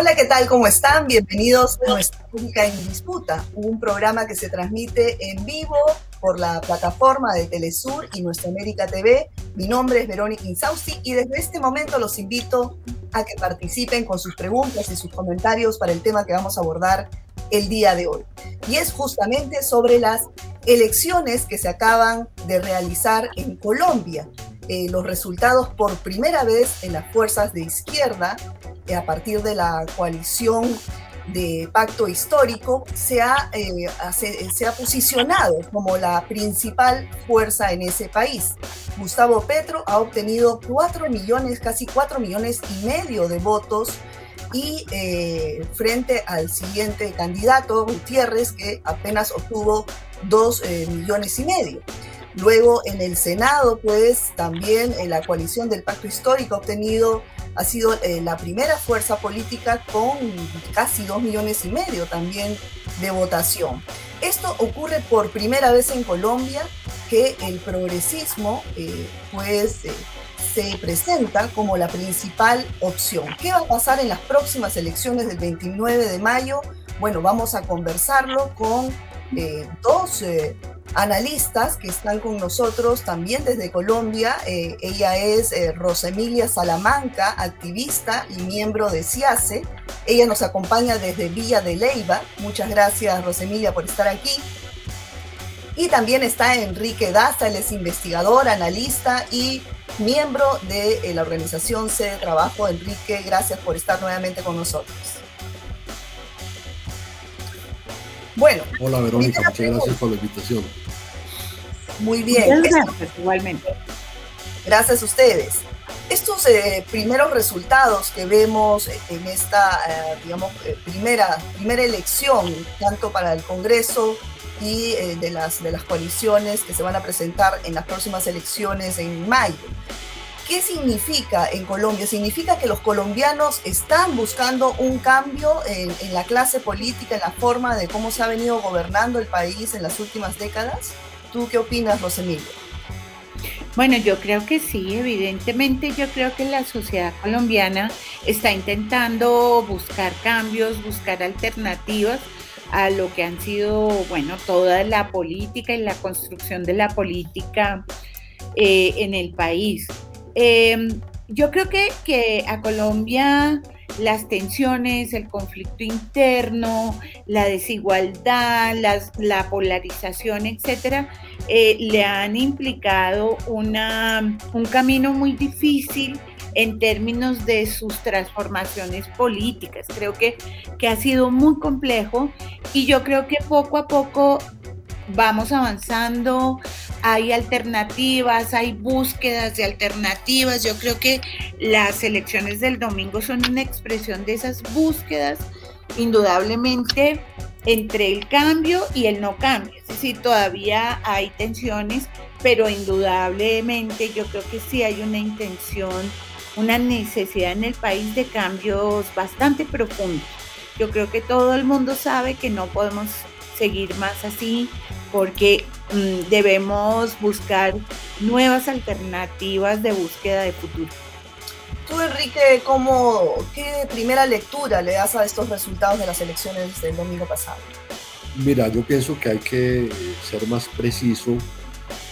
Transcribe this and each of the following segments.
Hola, ¿qué tal? ¿Cómo están? Bienvenidos a nuestra Pública en Disputa, un programa que se transmite en vivo por la plataforma de Telesur y Nuestra América TV. Mi nombre es Verónica Insausti y desde este momento los invito a que participen con sus preguntas y sus comentarios para el tema que vamos a abordar el día de hoy. Y es justamente sobre las elecciones que se acaban de realizar en Colombia. Eh, los resultados por primera vez en las fuerzas de izquierda, a partir de la coalición de pacto histórico, se ha, eh, se ha posicionado como la principal fuerza en ese país. Gustavo Petro ha obtenido 4 millones, casi 4 millones y medio de votos y eh, frente al siguiente candidato, Gutiérrez, que apenas obtuvo dos eh, millones y medio. Luego en el Senado, pues también en la coalición del Pacto Histórico ha obtenido, ha sido eh, la primera fuerza política con casi dos millones y medio también de votación. Esto ocurre por primera vez en Colombia que el progresismo, pues se presenta como la principal opción. ¿Qué va a pasar en las próximas elecciones del 29 de mayo? Bueno, vamos a conversarlo con eh, dos eh, analistas que están con nosotros también desde Colombia. Eh, ella es Rosemilia Salamanca, activista y miembro de CIACE. Ella nos acompaña desde Villa de Leiva. Muchas gracias, Rosemilia, por estar aquí. Y también está Enrique Daza, él es investigador, analista y miembro de la organización C de Trabajo. Enrique, gracias por estar nuevamente con nosotros. Bueno. Hola Verónica, muchas gracias por la invitación. Muy bien. gracias, igualmente. Gracias a ustedes. Estos eh, primeros resultados que vemos en esta, eh, digamos, primera, primera elección, tanto para el Congreso y eh, de, las, de las coaliciones que se van a presentar en las próximas elecciones en mayo. ¿Qué significa en Colombia? ¿Significa que los colombianos están buscando un cambio en, la clase política, en la forma de cómo se ha venido gobernando el país en las últimas décadas? ¿Tú qué opinas, Rosemilio? Bueno, yo creo que sí, evidentemente yo creo que la sociedad colombiana está intentando buscar cambios, buscar alternativas a lo que han sido, bueno, toda la política y la construcción de la política eh, en el país. Em, yo creo que, que, a Colombia las tensiones, el conflicto interno, la desigualdad, la polarización, etcétera, eh, le han implicado una, un camino muy difícil en términos de sus transformaciones políticas. Creo que, que ha sido muy complejo y yo creo que poco a poco vamos avanzando, hay alternativas, hay búsquedas de alternativas. Yo creo que las elecciones del domingo son una expresión de esas búsquedas, indudablemente entre el cambio y el no cambio. Es todavía hay tensiones, pero indudablemente yo creo que sí hay una intención una necesidad en el país de cambios bastante profundos. Yo creo que todo el mundo sabe que no podemos seguir más así porque mm, debemos buscar nuevas alternativas de búsqueda de futuro. Tú, Enrique, ¿cómo, ¿qué primera lectura le das a estos resultados de las elecciones del domingo pasado? Mira, yo pienso que hay que ser más preciso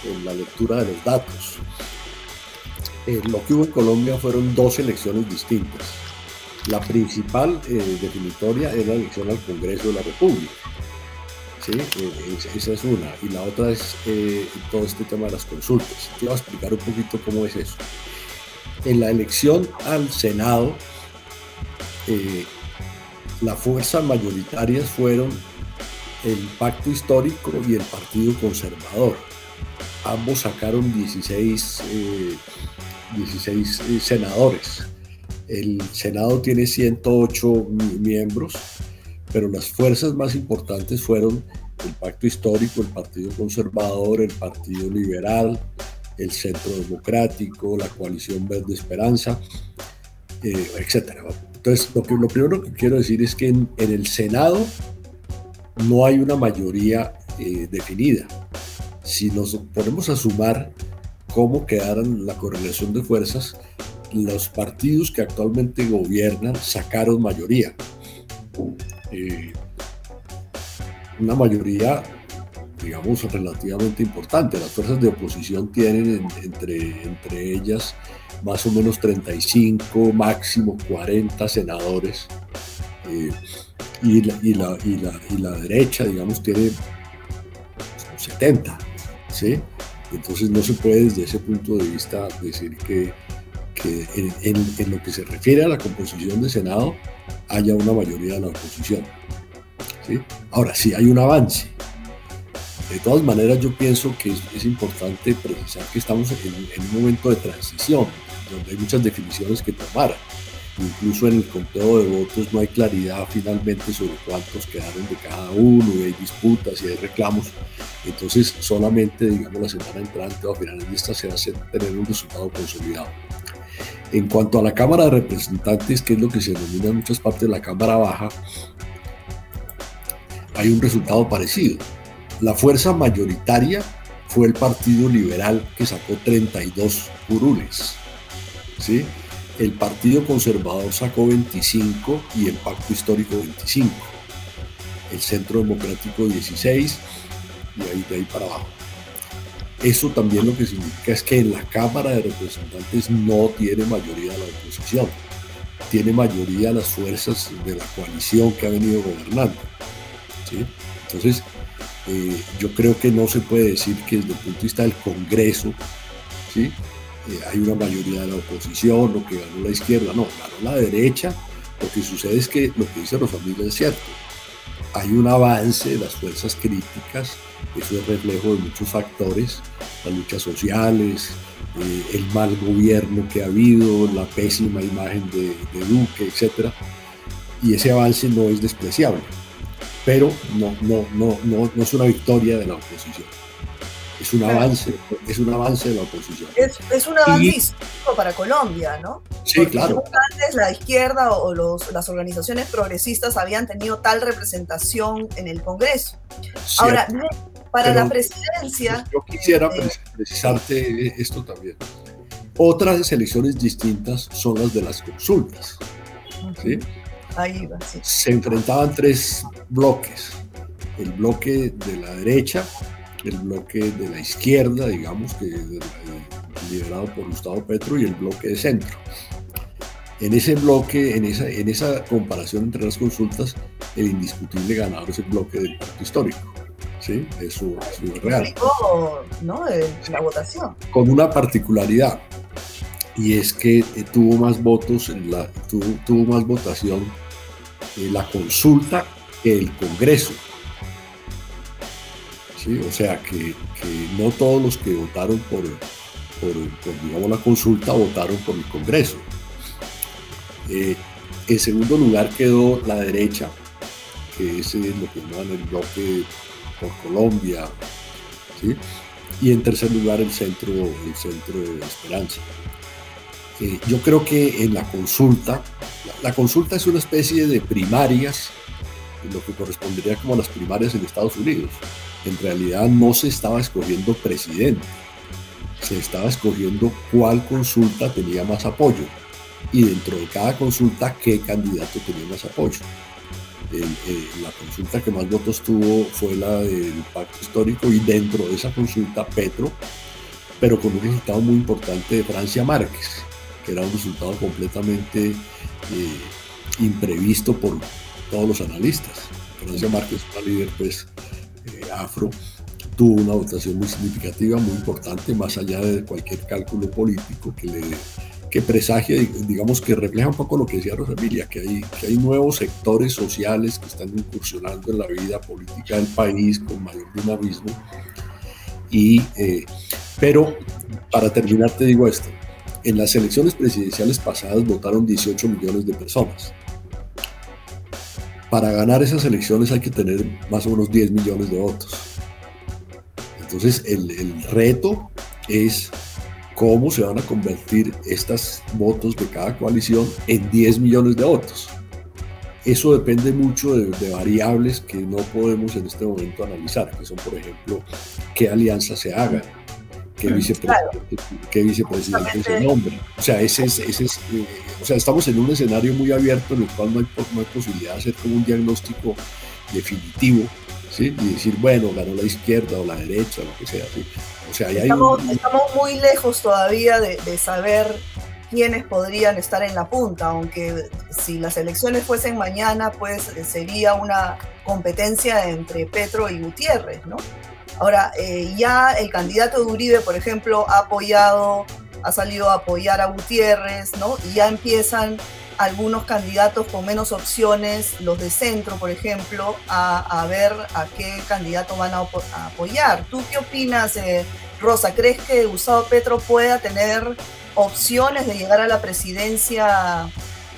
en la lectura de los datos. Eh, lo que hubo en Colombia fueron dos elecciones distintas. La principal eh, definitoria es la elección al Congreso de la República. Eh, esa es una. Y la otra es todo este tema de las consultas. Te voy a explicar un poquito cómo es eso. En la elección al Senado, las fuerzas mayoritarias fueron el Pacto Histórico y el Partido Conservador. Ambos sacaron 16 16 eh, senadores. El Senado tiene 108 miembros, pero las fuerzas más importantes fueron el Pacto Histórico, el Partido Conservador, el Partido Liberal, el Centro Democrático, la Coalición Verde Esperanza, eh, etc. Entonces, lo, que, primero que quiero decir es que en, el Senado no hay una mayoría eh, definida. Si nos ponemos a sumar cómo quedaran la correlación de fuerzas, los partidos que actualmente gobiernan sacaron mayoría. Eh, una mayoría, digamos, relativamente importante. Las fuerzas de oposición tienen entre, entre ellas más o menos 35, máximo 40 senadores. Eh, y, la, y, la, y, la, y, la, derecha, digamos, tiene 70. ¿sí? Entonces no se puede desde ese punto de vista decir que, que en, lo que se refiere a la composición de Senado haya una mayoría de la oposición. Ahora, sí hay un avance. De todas maneras, yo pienso que es, importante precisar que estamos en, en, un momento de transición, donde hay muchas definiciones que tomar. Incluso en el conteo de votos no hay claridad finalmente sobre cuántos quedaron de cada uno, y hay disputas y hay reclamos. Entonces, solamente, digamos, la semana entrante o a finales de esta se va a tener un resultado consolidado. En cuanto a la Cámara de Representantes, que es lo que se denomina en muchas partes la Cámara Baja, hay un resultado parecido. La fuerza mayoritaria fue el Partido Liberal que sacó 32 curules. ¿sí? El Partido Conservador sacó 25 y el Pacto Histórico 25. El Centro Democrático 16 y ahí de ahí para abajo. Eso también lo que significa es que en la Cámara de Representantes no tiene mayoría la oposición, tiene mayoría las fuerzas de la coalición que ha venido gobernando. Entonces, eh, yo creo que no se puede decir que desde el punto de vista del Congreso. Eh, hay una mayoría de la oposición o que ganó la izquierda, no, ganó la derecha. Lo que sucede es que lo que dice Rosamil es cierto. Hay un avance de las fuerzas críticas, eso es reflejo de muchos factores, las luchas sociales, eh, el mal gobierno que ha habido, la pésima imagen de, Duque, etc. Y ese avance no es despreciable, pero no, no, no, no, no es una victoria de la oposición es un avance, es un avance de la oposición. Es, es un avance histórico para Colombia, ¿no? Sí, claro. Antes la izquierda o los, las organizaciones progresistas habían tenido tal representación en el Congreso. Ahora, para la presidencia... Yo quisiera eh, precisarte esto también. Otras elecciones distintas son las de las consultas. ¿sí? Ahí va, sí. Se enfrentaban tres bloques. El bloque de la derecha, el bloque de la izquierda, digamos, que liderado por Gustavo Petro, y el bloque de centro. En ese bloque, en esa, en esa comparación entre las consultas, el indiscutible ganador es el bloque del pacto histórico. ¿sí? Eso, es real. ¿no? La votación. Con una particularidad, y es que eh, tuvo más votos, la, tuvo, tuvo más votación eh, la consulta que el Congreso. O sea que, no todos los que votaron por, digamos, la consulta votaron por el Congreso. Eh, en segundo lugar quedó la derecha, que es lo que llaman el bloque por Colombia, y en tercer lugar el centro, el centro de Esperanza. Eh, yo creo que en la consulta, la, consulta es una especie de primarias, lo que correspondería como las primarias en Estados Unidos en realidad no se estaba escogiendo presidente, se estaba escogiendo cuál consulta tenía más apoyo y dentro de cada consulta qué candidato tenía más apoyo. Eh, la consulta que más votos tuvo fue la del pacto histórico y dentro de esa consulta Petro, pero con un resultado muy importante de Francia Márquez, que era un resultado completamente eh, imprevisto por todos los analistas. Francia Márquez, una líder pues afro tuvo una votación muy significativa, muy importante, más allá de cualquier cálculo político que le que presagia, digamos que refleja un poco lo que decía Rosamilia, que hay, que hay nuevos sectores sociales que están incursionando en la vida política del país con mayor dinamismo. Y, eh, pero para terminar te digo esto, en las elecciones presidenciales pasadas votaron 18 millones de personas para ganar esas elecciones hay que tener más o menos 10 millones de votos. Entonces el, reto es cómo se van a convertir estos votos de cada coalición en 10 millones de votos. Eso depende mucho de, de, variables que no podemos en este momento analizar, que son, por ejemplo, qué alianzas se hagan, qué, vicepresidente se nombre. O sea, ese es, ese es eh, o sea, estamos en un escenario muy abierto en el cual no hay, no hay posibilidad de hacer como un diagnóstico definitivo ¿sí? y decir, bueno, ganó la izquierda o la derecha, lo que sea. O sea, estamos, estamos, muy lejos todavía de, de saber quiénes podrían estar en la punta, aunque si las elecciones fuesen mañana, pues sería una competencia entre Petro y Gutiérrez, ¿no? Ahora, eh, ya el candidato de Uribe, por ejemplo, ha apoyado, ha salido a apoyar a Gutiérrez, ¿no? Y ya empiezan algunos candidatos con menos opciones, los de centro, por ejemplo, a, ver a qué candidato van a, apoyar. ¿Tú qué opinas, eh, Rosa? ¿Crees que Gustavo Petro pueda tener opciones de llegar a la presidencia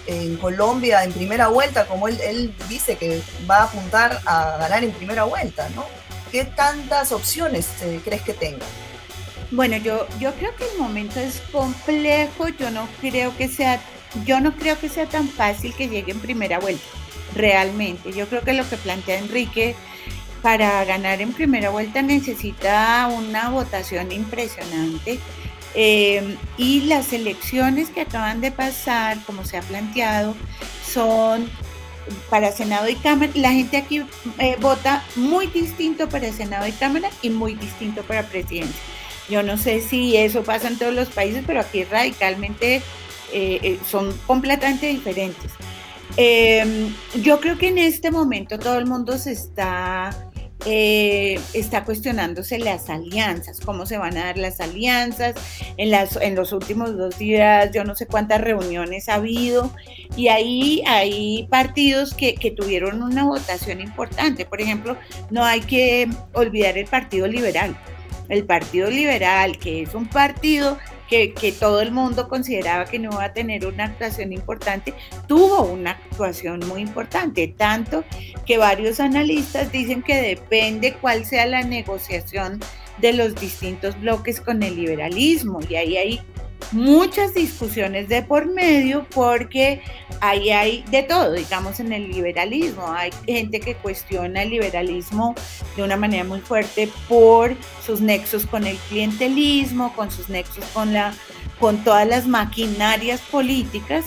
en Colombia en primera vuelta, como él, él dice que va a apuntar a ganar en primera vuelta, ¿no? ¿Qué tantas opciones eh, crees que tenga? Bueno, yo, yo creo que el momento es complejo, yo no creo que sea, yo no creo que sea tan fácil que llegue en primera vuelta, realmente. Yo creo que lo que plantea Enrique para ganar en primera vuelta necesita una votación impresionante. Eh, y las elecciones que acaban de pasar, como se ha planteado, son para Senado y Cámara, la gente aquí eh, vota muy distinto para Senado y Cámara y muy distinto para presidencia. Yo no sé si eso pasa en todos los países, pero aquí radicalmente eh, eh, son completamente diferentes. Em, yo creo que en este momento todo el mundo se está eh, está cuestionándose las alianzas, cómo se van a dar las alianzas. En, los últimos dos días yo no sé cuántas reuniones ha habido y ahí hay partidos que tuvieron una votación importante. Por ejemplo, no hay que olvidar el Partido Liberal. El Partido Liberal, que es un partido que, todo el mundo consideraba que no iba a tener una actuación importante, tuvo una actuación muy importante, tanto que varios analistas dicen que depende cuál sea la negociación de los distintos bloques con el liberalismo y ahí hay muchas discusiones de por medio porque ahí hay de todo, digamos, en el liberalismo. Hay gente que cuestiona el liberalismo de una manera muy fuerte por sus nexos con el clientelismo, con sus nexos con, la, con todas las maquinarias políticas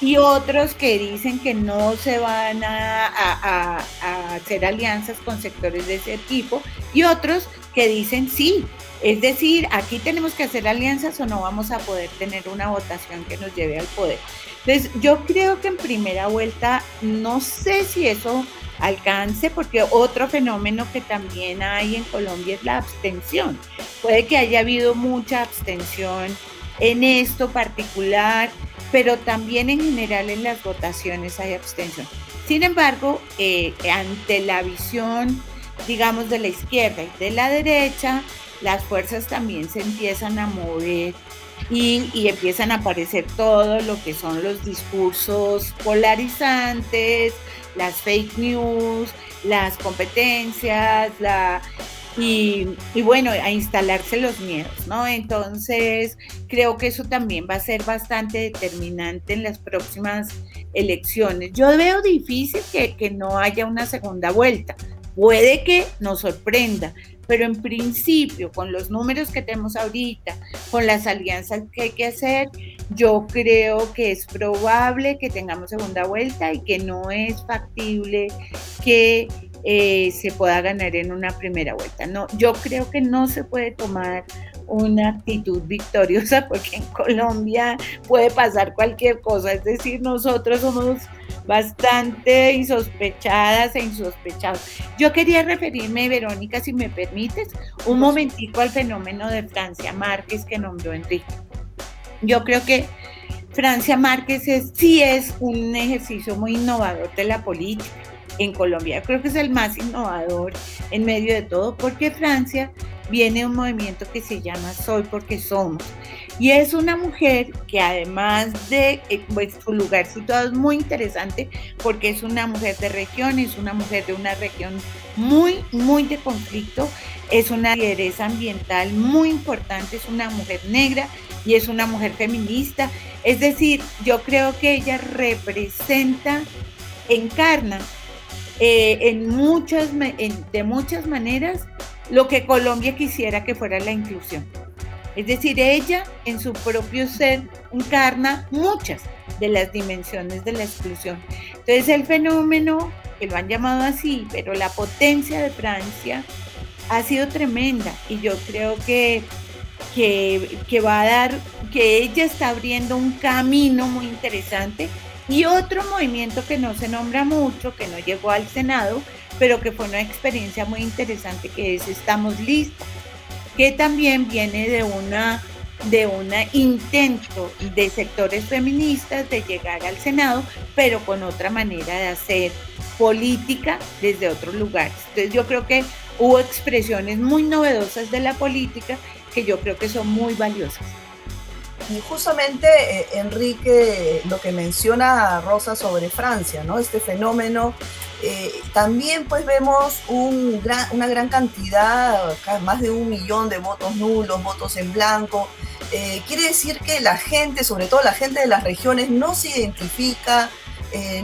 y otros que dicen que no se van a, a, hacer alianzas con sectores de ese tipo y otros que dicen sí, es decir, aquí tenemos que hacer alianzas o no vamos a poder tener una votación que nos lleve al poder. Entonces, yo creo que en primera vuelta, no sé si eso alcance, porque otro fenómeno que también hay en Colombia es la abstención. Puede que haya habido mucha abstención en esto particular, pero también en general en las votaciones hay abstención. Sin embargo, eh, ante la visión, digamos, de la izquierda y de la derecha, las fuerzas también se empiezan a mover y, empiezan a aparecer todo lo que son los discursos polarizantes, las fake news, las competencias, la, y, y, bueno, a instalarse los miedos, ¿no? Entonces, creo que eso también va a ser bastante determinante en las próximas elecciones. Yo veo difícil que, que no haya una segunda vuelta. Puede que nos sorprenda, pero en principio, con los números que tenemos ahorita, con las alianzas que hay que hacer, yo creo que es probable que tengamos segunda vuelta y que no es factible que eh, se pueda ganar en una primera vuelta. No, yo creo que no se puede tomar una actitud victoriosa porque en Colombia puede pasar cualquier cosa. Es decir, nosotros somos bastante insospechadas e insospechados. Yo quería referirme, Verónica, si me permites, un momentico al fenómeno de Francia Márquez que nombró Enrique. Yo creo que Francia Márquez es, sí es un ejercicio muy innovador de la política en Colombia. Creo que es el más innovador en medio de todo porque Francia viene un movimiento que se llama Soy porque somos. Y es una mujer que además de eh, pues, su lugar situado es muy interesante porque es una mujer de región, es una mujer de una región muy, muy de conflicto, es una lideresa ambiental muy importante, es una mujer negra y es una mujer feminista. Es decir, yo creo que ella representa, encarna eh, en muchas, de muchas maneras lo que Colombia quisiera que fuera la inclusión. Es decir, ella en su propio ser encarna muchas de las dimensiones de la exclusión. Entonces el fenómeno, que lo han llamado así, pero la potencia de Francia ha sido tremenda y yo creo que, que, que va a dar, que ella está abriendo un camino muy interesante y otro movimiento que no se nombra mucho, que no llegó al Senado, pero que fue una experiencia muy interesante, que es Estamos Listos, que también viene de una de un intento de sectores feministas de llegar al Senado, pero con otra manera de hacer política desde otros lugares. Entonces yo creo que hubo expresiones muy novedosas de la política que yo creo que son muy valiosas. Y justamente, eh, Enrique, lo que menciona Rosa sobre Francia, ¿no? Este fenómeno, eh, también pues vemos un una gran cantidad, más de un millón de votos nulos, votos en blanco. Eh, quiere decir que la gente, sobre todo la gente de las regiones, no se identifica,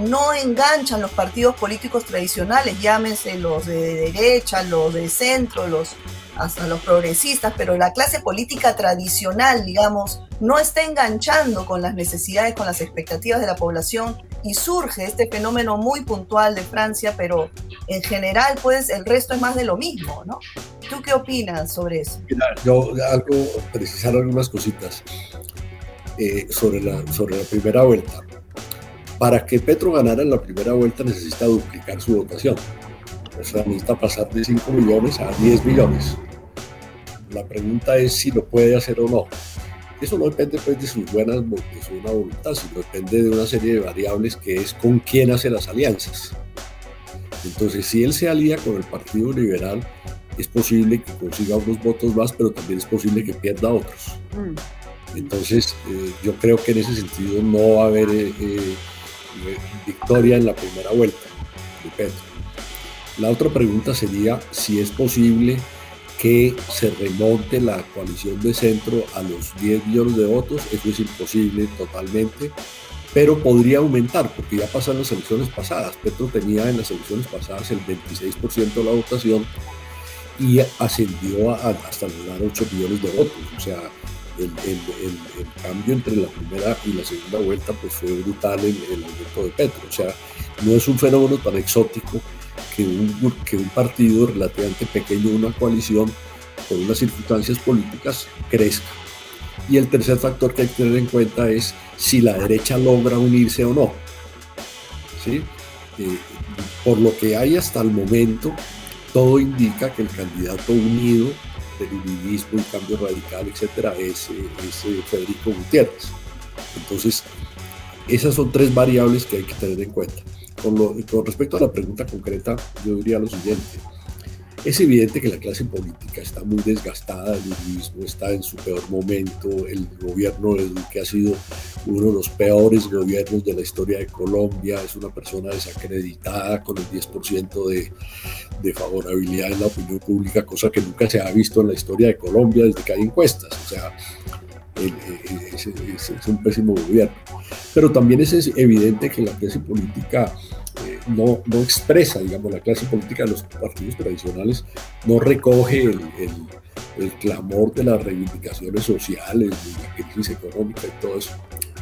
no enganchan los partidos políticos tradicionales, llámense los de derecha, los de centro, los hasta los progresistas, pero la clase política tradicional, digamos, no está enganchando con las necesidades, con las expectativas de la población y surge este fenómeno muy puntual de Francia, pero en general, pues el resto es más de lo mismo, ¿no? ¿Tú qué opinas sobre eso? yo algo, precisar algunas cositas eh, sobre, la, sobre la primera vuelta. Para que Petro ganara en la primera vuelta necesita duplicar su votación. Necesita pasar de 5 millones a 10 millones. La pregunta es si lo puede hacer o no. Eso no depende pues, de sus buenas de su buena voluntad, sino depende de una serie de variables que es con quién hace las alianzas. Entonces, si él se alía con el Partido Liberal, es posible que consiga unos votos más, pero también es posible que pierda otros. Mm. Entonces, eh, yo creo que en ese sentido no va a haber eh, eh, victoria en la primera vuelta de Petro. La otra pregunta sería si es posible que se remonte la coalición de centro a los 10 millones de votos. Eso es imposible totalmente, pero podría aumentar porque ya pasan las elecciones pasadas. Petro tenía en las elecciones pasadas el 26% de la votación y ascendió hasta lograr 8 millones de votos. O sea, el, cambio entre la primera y la segunda vuelta pues fue brutal en el aumento de Petro. O sea, no es un fenómeno tan exótico que un, partido relativamente pequeño, una coalición, por unas circunstancias políticas, crezca. Y el tercer factor que hay que tener en cuenta es si la derecha logra unirse o no. ¿Sí? Eh, por lo que hay hasta el momento, todo indica que el candidato unido del unionismo y cambio radical, etcétera, es, es eh, Federico Gutiérrez. Entonces, esas son tres variables que hay que tener en cuenta. Con, respecto a la pregunta concreta, yo diría lo siguiente. Es evidente que la clase política está muy desgastada, el uribismo está en su peor momento, el gobierno de Duque ha sido uno de los peores gobiernos de la historia de Colombia, es una persona desacreditada con el 10% de, de favorabilidad en la opinión pública, cosa que nunca se ha visto en la historia de Colombia desde que hay encuestas. O sea, es, un pésimo gobierno. Pero también es evidente que la clase política eh, no, no, expresa, digamos, la clase política de los partidos tradicionales no recoge el, el, clamor de las reivindicaciones sociales, de la crisis económica y todo eso.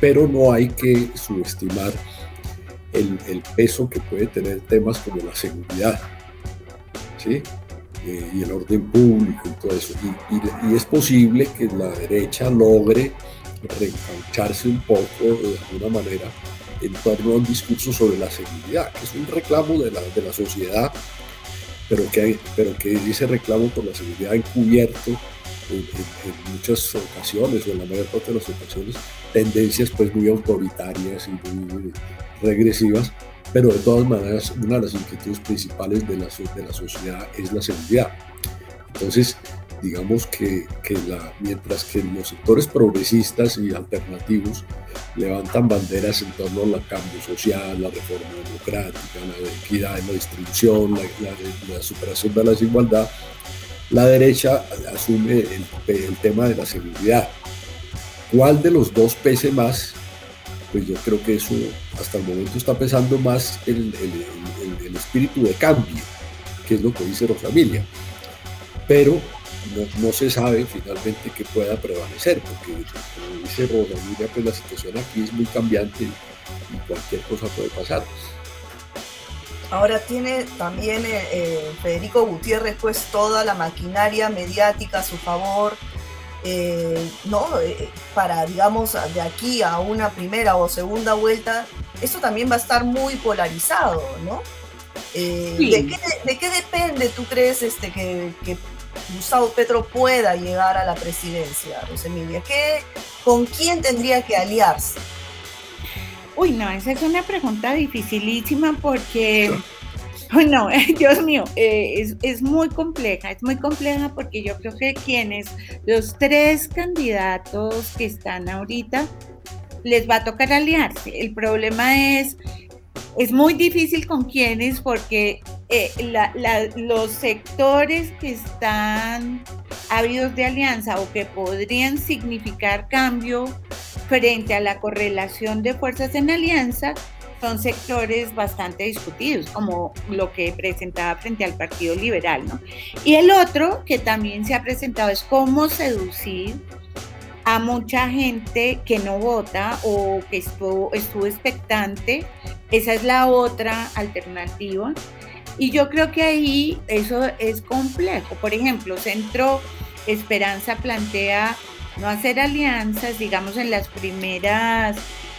Pero no hay que subestimar el, el peso que puede tener temas como la seguridad. ¿sí? Eh, y el orden público y todo eso. Y, es posible que la derecha logre reencaucharse un poco de alguna manera en torno a un discurso sobre la seguridad, que es un reclamo de la, de la sociedad, pero que, hay, pero que ese reclamo por la seguridad encubierto en, muchas ocasiones, o en la mayor parte de las ocasiones, tendencias pues muy autoritarias y muy regresivas pero de todas maneras una de las inquietudes principales de la, de la sociedad es la seguridad. Entonces, digamos que, que la, mientras que los sectores progresistas y alternativos levantan banderas en torno al cambio social, la reforma democrática, la equidad en la distribución, la, la, superación de la desigualdad, la derecha asume el, el tema de la seguridad. ¿Cuál de los dos pese más? Pues yo creo que eso hasta el momento está pesando más el, el, espíritu de cambio, que es lo que dice Rosamilia. Pero no, se sabe finalmente qué pueda prevalecer, porque como dice Rosa pues la situación aquí es muy cambiante y cualquier cosa puede pasar. Ahora tiene también eh, eh, Federico Gutiérrez pues toda la maquinaria mediática a su favor, eh, ¿no? para, digamos, de aquí a una primera o segunda vuelta, eso también va a estar muy polarizado, ¿no? ¿de, qué, depende, tú crees, este, que, Gustavo Petro pueda llegar a la presidencia, Rosemilia? ¿Qué, ¿Con quién tendría que aliarse? Uy, no, esa es una pregunta dificilísima porque, bueno, Dios mío, eh, es, muy compleja, es muy compleja porque yo creo que quienes, los tres candidatos que están ahorita, les va a tocar aliarse. El problema es, es muy difícil con quienes porque eh, los sectores que están ávidos de alianza o que podrían significar cambio frente a la correlación de fuerzas en alianza, son sectores bastante discutidos, como lo que presentaba frente al Partido Liberal, ¿no? Y el otro que también se ha presentado es cómo seducir a mucha gente que no vota o que estuvo, estuvo expectante. Esa es la otra alternativa. Y yo creo que ahí eso es complejo. Por ejemplo, Centro Esperanza plantea no hacer alianzas, digamos, en las primeras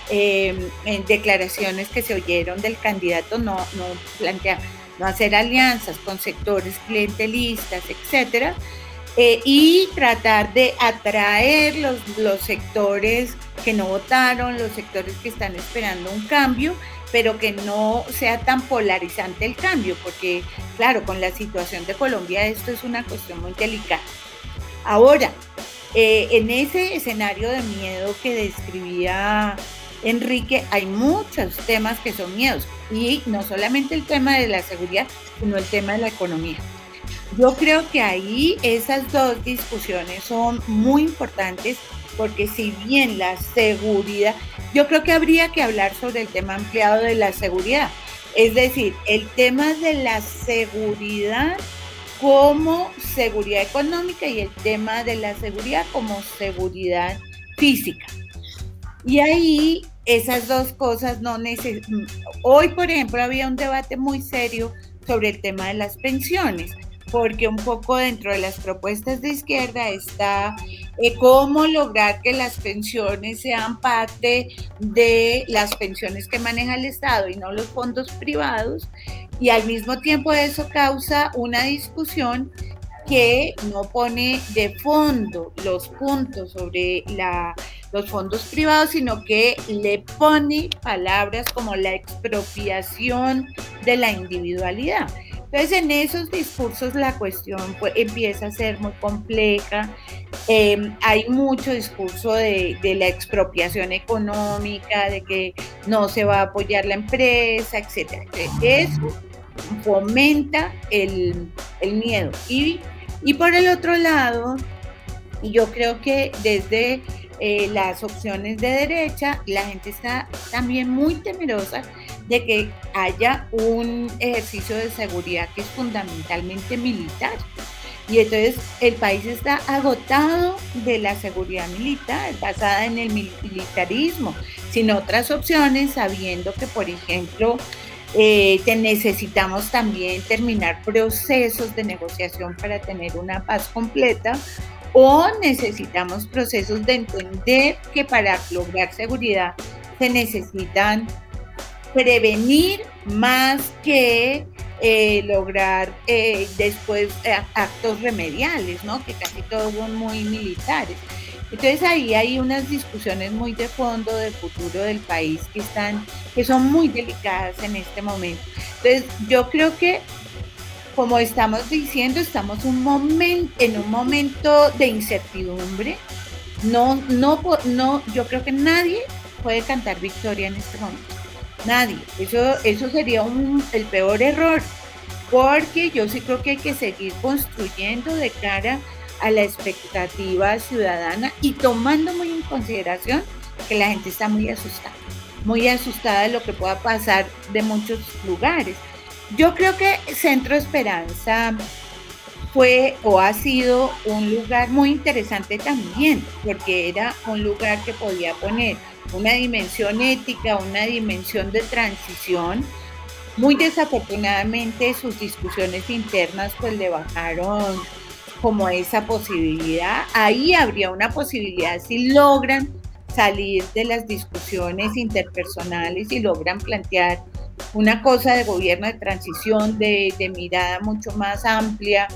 em, declaraciones que se oyeron del candidato, no, no plantea no hacer alianzas con sectores clientelistas, etcétera, eh, y tratar de atraer los, los sectores que no votaron, los sectores que están esperando un cambio, pero que no sea tan polarizante el cambio, porque claro, con la situación de Colombia esto es una cuestión muy delicada. Ahora, eh, en ese escenario de miedo que describía Enrique, hay muchos temas que son miedos, y no solamente el tema de la seguridad, sino el tema de la economía. Yo creo que ahí esas dos discusiones son muy importantes porque si bien la seguridad, yo creo que habría que hablar sobre el tema ampliado de la seguridad. Es decir, el tema de la seguridad como seguridad económica y el tema de la seguridad como seguridad física. Y ahí esas dos cosas no necesitan... Hoy, por ejemplo, había un debate muy serio sobre el tema de las pensiones, porque un poco dentro de las propuestas de izquierda está eh, cómo lograr que las pensiones sean parte de las pensiones que maneja el Estado y no los fondos privados y al mismo tiempo eso causa una discusión que no pone de fondo los puntos sobre la, los fondos privados, sino que le pone palabras como la expropiación de la individualidad. Entonces, en esos discursos la cuestión empieza a ser muy compleja. Em, hay mucho discurso de, la expropiación económica, de que no se va a apoyar la empresa, etc. Eso fomenta el, miedo. Y, y, por el otro lado, yo creo que desde eh, las opciones de derecha, la gente está también muy temerosa de que haya un ejercicio de seguridad que es fundamentalmente militar. Y entonces el país está agotado de la seguridad militar, basada en el militarismo, sin otras opciones, sabiendo que, por ejemplo, eh, necesitamos también terminar procesos de negociación para tener una paz completa o necesitamos procesos de entender que para lograr seguridad se necesitan prevenir más que eh, lograr eh, después eh, actos remediales, ¿no? Que casi todos son muy militares. Entonces ahí hay unas discusiones muy de fondo del futuro del país que están, que son muy delicadas en este momento. Entonces yo creo que como estamos diciendo, estamos un momento, en un momento de incertidumbre. No, no, no, yo creo que nadie puede cantar victoria en este momento. Nadie. Eso, eso sería el peor error, porque yo sí creo que hay que seguir construyendo de cara a la expectativa ciudadana y tomando muy en consideración que la gente está muy asustada, muy asustada de lo que pueda pasar de muchos lugares. Yo creo que Centro Esperanza fue o ha sido un lugar muy interesante también, porque era un lugar que podía poner una dimensión ética, una dimensión de transición. Muy desafortunadamente sus discusiones internas pues le bajaron como esa posibilidad. Ahí habría una posibilidad si logran salir de las discusiones interpersonales y logran plantear una cosa de gobierno de transición, de, mirada mucho más amplia.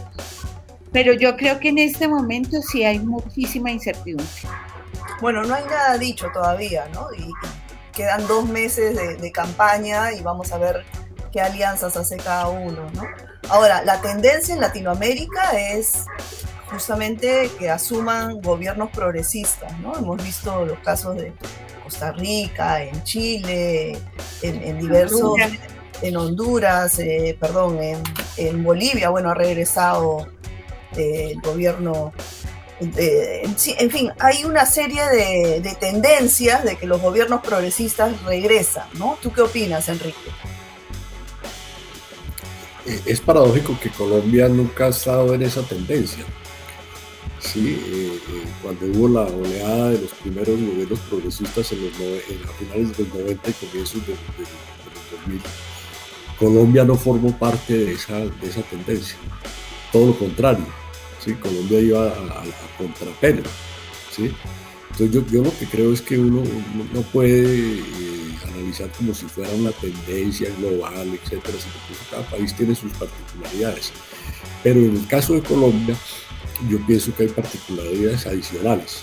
Pero yo creo que en este momento sí hay muchísima incertidumbre. Bueno, no hay nada dicho todavía, ¿no? Y quedan dos meses de, campaña y vamos a ver qué alianzas hace cada uno, ¿no? Ahora, la tendencia en Latinoamérica es justamente que asuman gobiernos progresistas, ¿no? Hemos visto los casos de Costa Rica, en Chile, en, diversos, en Honduras, eh, perdón, en, Bolivia, bueno, ha regresado eh, el gobierno. en, fin, hay una serie de, tendencias de que los gobiernos progresistas regresan, ¿no? ¿Tú qué opinas, Enrique? Eh, es paradójico que Colombia nunca ha estado en esa tendencia. Sí, eh, eh, cuando hubo la oleada de los primeros gobiernos progresistas en, los, a finales del 90 y comienzos del, 2000, Colombia no formó parte de esa, de esa tendencia. Todo lo contrario, ¿sí? Colombia iba a, a, contrapelo. ¿sí? Entonces yo, lo que creo es que uno no puede como si fuera una tendencia global, etcétera, sino que cada país tiene sus particularidades. Pero en el caso de Colombia, yo pienso que hay particularidades adicionales.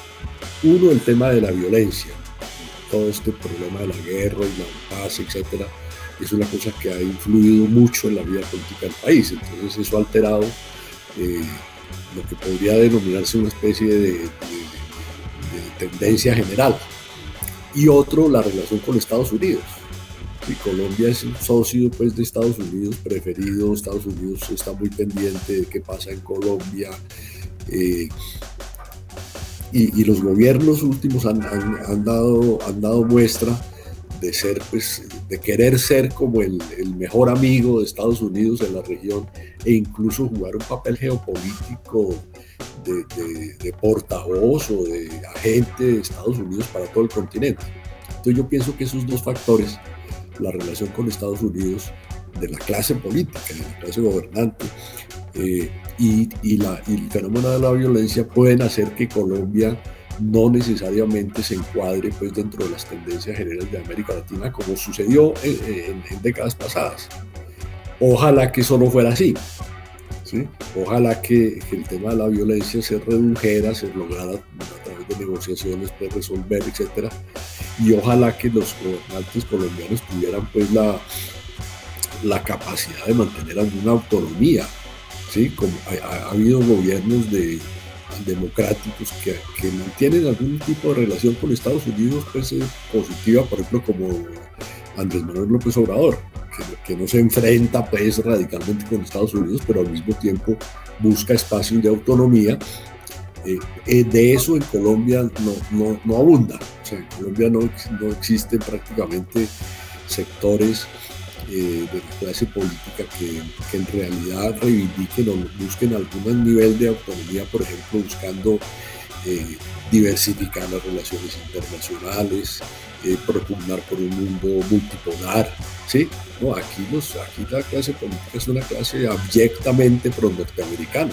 Uno, el tema de la violencia. Todo este problema de la guerra y la paz, etcétera, es una cosa que ha influido mucho en la vida política del país. Entonces, eso ha alterado eh, lo que podría denominarse una especie de, tendencia general. Y otro, la relación con Estados Unidos. Y Colombia es un socio pues, de Estados Unidos preferido. Estados Unidos está muy pendiente de qué pasa en Colombia, eh, y, los gobiernos últimos han, dado, han dado muestra de ser, pues, de querer ser como el, mejor amigo de Estados Unidos en la región e incluso jugar un papel geopolítico de, de, portavoz o de agente de Estados Unidos para todo el continente. Entonces yo pienso que esos dos factores, la relación con Estados Unidos de la clase política, de la clase gobernante, eh, y, el fenómeno de la violencia pueden hacer que Colombia no necesariamente se encuadre pues, dentro de las tendencias generales de América Latina como sucedió en, décadas pasadas. Ojalá que eso no fuera así. Ojalá que, el tema de la violencia se redujera, se lograra a través de negociaciones pues, resolver, etc. Y ojalá que los gobernantes colombianos tuvieran pues la, la capacidad de mantener alguna autonomía ¿sí? Como ha, habido gobiernos de, democráticos que, que, mantienen algún tipo de relación con Estados Unidos pues, positiva, por ejemplo, como Andrés Manuel López Obrador, que, no se enfrenta pues, radicalmente con Estados Unidos, pero al mismo tiempo busca espacios de autonomía. Eh, eh, de eso en Colombia no, no, no, abunda. En Colombia no, no existen prácticamente sectores eh, de la clase política que, en realidad reivindiquen o busquen algún nivel de autonomía, por ejemplo, buscando eh, diversificar las relaciones internacionales, eh, propugnar por un mundo multipolar. ¿sí? No, aquí, los, aquí la clase política es una clase abyectamente pro-norteamericana.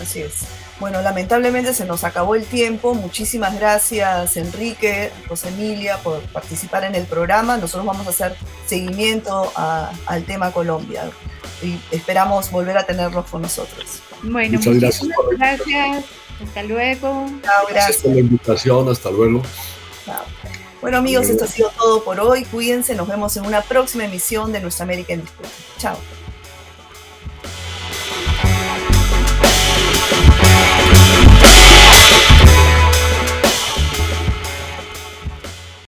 Así es. Bueno, lamentablemente se nos acabó el tiempo. Muchísimas gracias Enrique, Emilia por participar en el programa. Nosotros vamos a hacer seguimiento al tema Colombia y esperamos volver a tenerlos con nosotros. Bueno, muchas gracias. gracias. Hasta luego. Chao, gracias. por la invitación. Hasta luego. Chao. Bueno amigos, esto ha sido todo por hoy. Cuídense, nos vemos en una próxima emisión de Nuestra América en Disputa. Chao.